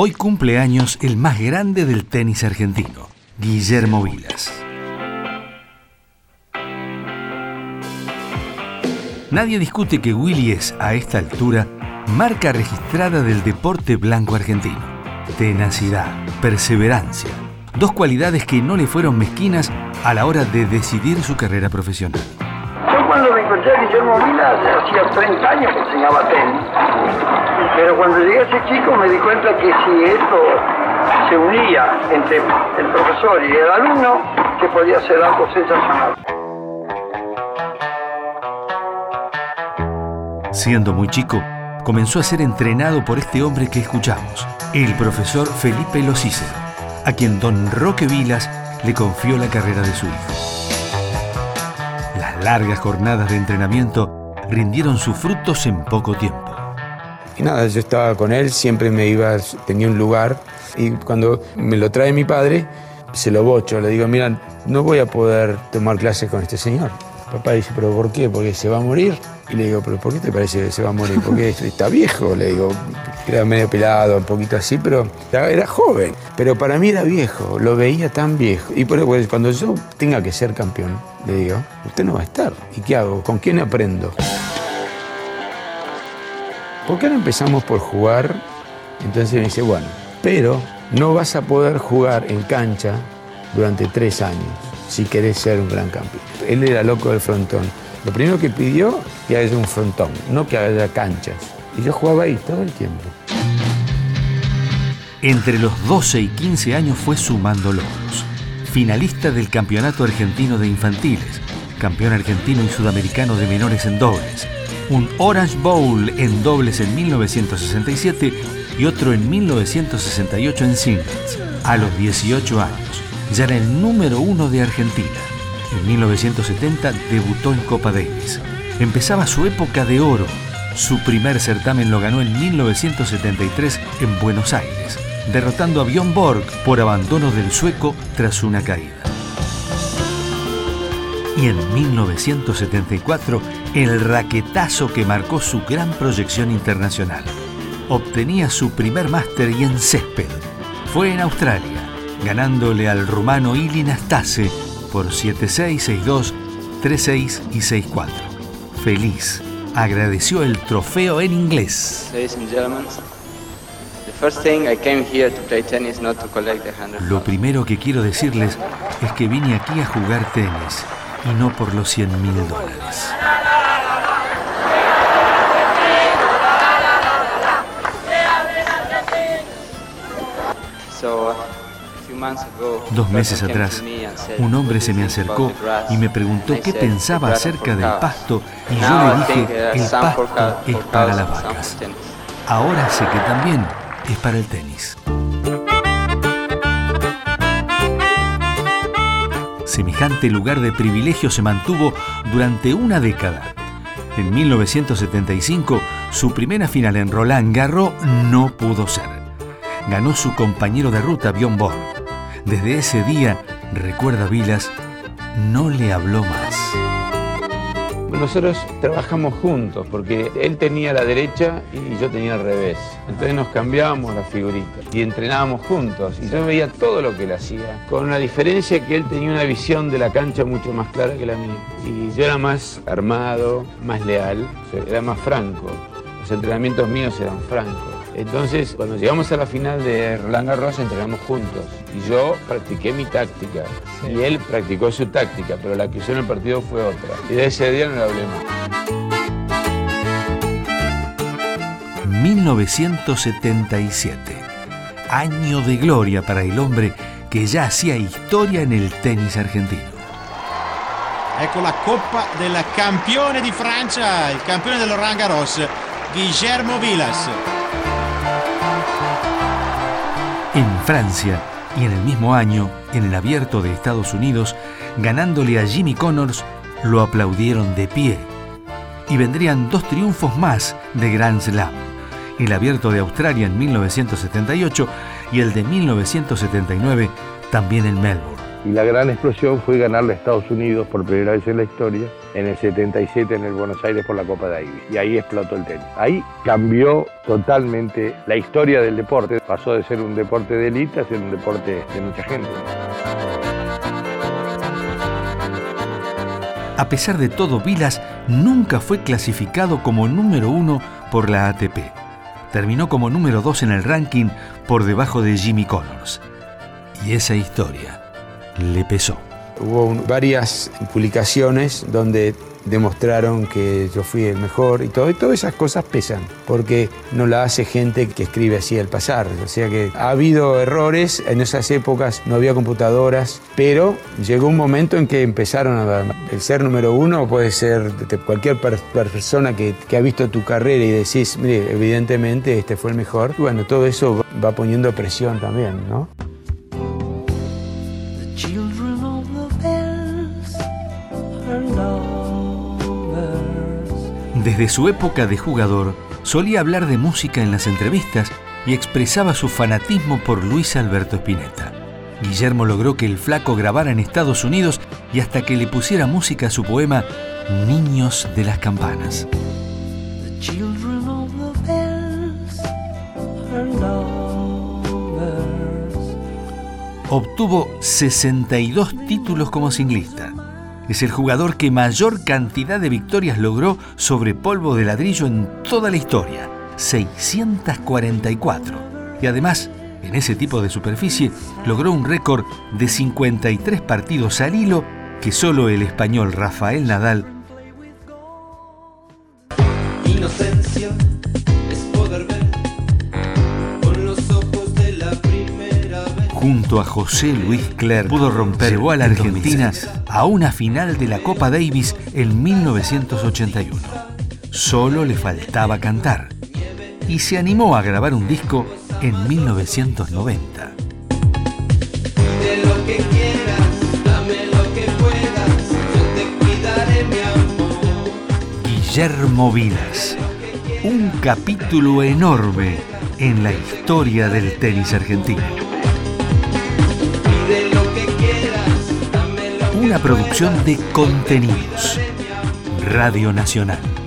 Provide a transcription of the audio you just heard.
Hoy cumple años el más grande del tenis argentino, Guillermo Vilas. Nadie discute que Willy es, a esta altura, marca registrada del deporte blanco argentino. Tenacidad, perseverancia, dos cualidades que no le fueron mezquinas a la hora de decidir su carrera profesional. Yo cuando me encontré a Guillermo Vilas hacía 30 años que enseñaba tenis. Pero cuando llegué a ese chico me di cuenta que si esto se unía entre el profesor y el alumno, que podía ser algo sensacional. Siendo muy chico, comenzó a ser entrenado por este hombre que escuchamos, el profesor Felipe Locícero, a quien don Roque Vilas le confió la carrera de su hijo. Las largas jornadas de entrenamiento rindieron sus frutos en poco tiempo. Y nada, yo estaba con él, siempre me iba, tenía un lugar y cuando me lo trae mi padre, se lo bocho, le digo, mira, no voy a poder tomar clases con este señor. Papá dice, ¿pero por qué? ¿Porque se va a morir? Y le digo, ¿pero por qué te parece que se va a morir? Porque está viejo, le digo. Era medio pelado, un poquito así, pero era joven. Pero para mí era viejo, lo veía tan viejo. Y por eso, cuando yo tenga que ser campeón, le digo, usted no va a estar. ¿Y qué hago? ¿Con quién aprendo? ¿Por qué no empezamos por jugar? Entonces me dice, bueno, pero no vas a poder jugar en cancha durante tres años si querés ser un gran campeón. Él era loco del frontón. Lo primero que pidió que haya un frontón, no que haya canchas. Y yo jugaba ahí todo el tiempo. Entre los 12 y 15 años fue sumando logros. Finalista del Campeonato Argentino de Infantiles, campeón argentino y sudamericano de menores en dobles, un Orange Bowl en dobles en 1967 y otro en 1968 en singles. A los 18 años, ya era el número uno de Argentina. En 1970 debutó en Copa Davis. Empezaba su época de oro. Su primer certamen lo ganó en 1973 en Buenos Aires, derrotando a Björn Borg por abandono del sueco tras una caída. Y en 1974, el raquetazo que marcó su gran proyección internacional. Obtenía su primer máster y en césped. Fue en Australia ganándole al rumano Ili Nastase por 7-6, 6-2, 3-6 y 6-4. Feliz, agradeció el trofeo en inglés. Lo primero que quiero decirles es que vine aquí a jugar tenis y no por los 100 mil dólares. Dos meses atrás, un hombre se me acercó y me preguntó qué pensaba acerca del pasto y yo le dije, el pasto es para las vacas. Ahora sé que también es para el tenis. Semejante lugar de privilegio se mantuvo durante una década. En 1975, su primera final en Roland Garros no pudo ser. Ganó su compañero de ruta, Bjorn Borg. Desde ese día, recuerda Vilas, no le habló más. Nosotros trabajamos juntos porque él tenía la derecha y yo tenía al revés. Entonces nos cambiábamos las figuritas y entrenábamos juntos. Y yo veía todo lo que él hacía, con la diferencia que él tenía una visión de la cancha mucho más clara que la mía. Y yo era más armado, más leal, era más franco. Los entrenamientos míos eran francos. Entonces, cuando llegamos a la final de Roland Garros, entrenamos juntos. Y yo practiqué mi táctica. Y él practicó su táctica, pero la que usó en el partido fue otra. Y de ese día no le hablé más. 1977. Año de gloria para el hombre que ya hacía historia en el tenis argentino. Ecco la Coppa del campione di Francia, il campione del Roland Garros, Guillermo Vilas. En Francia y en el mismo año, en el abierto de Estados Unidos, ganándole a Jimmy Connors, lo aplaudieron de pie. Y vendrían dos triunfos más de Grand Slam, el abierto de Australia en 1978 y el de 1979 también en Melbourne. Y la gran explosión fue ganarle a Estados Unidos por primera vez en la historia, en el 77 en el Buenos Aires por la Copa Davis. Y ahí explotó el tenis. Ahí cambió totalmente la historia del deporte. Pasó de ser un deporte de élite a ser un deporte de mucha gente. A pesar de todo, Vilas nunca fue clasificado como número uno por la ATP. Terminó como número dos en el ranking por debajo de Jimmy Connors. Y esa historia le pesó. Hubo varias publicaciones donde demostraron que yo fui el mejor y todo. Y todas esas cosas pesan, porque no la hace gente que escribe así al pasar. O sea que ha habido errores, en esas épocas no había computadoras, pero llegó un momento en que empezaron a. El ser número uno puede ser de cualquier persona que, que ha visto tu carrera y decís, mire, evidentemente este fue el mejor. Y bueno, todo eso va poniendo presión también, ¿no? Desde su época de jugador, solía hablar de música en las entrevistas y expresaba su fanatismo por Luis Alberto Spinetta. Guillermo logró que el flaco grabara en Estados Unidos y hasta que le pusiera música a su poema Niños de las Campanas. Obtuvo 62 títulos como singlista es el jugador que mayor cantidad de victorias logró sobre polvo de ladrillo en toda la historia, 644. Y además, en ese tipo de superficie, logró un récord de 53 partidos al hilo que solo el español Rafael Nadal junto a José Luis Clerc, pudo romper, llevó a la Argentina a una final de la Copa Davis en 1981. Solo le faltaba cantar y se animó a grabar un disco en 1990. Guillermo Vilas, un capítulo enorme en la historia del tenis argentino. Una producción de contenidos. Radio Nacional.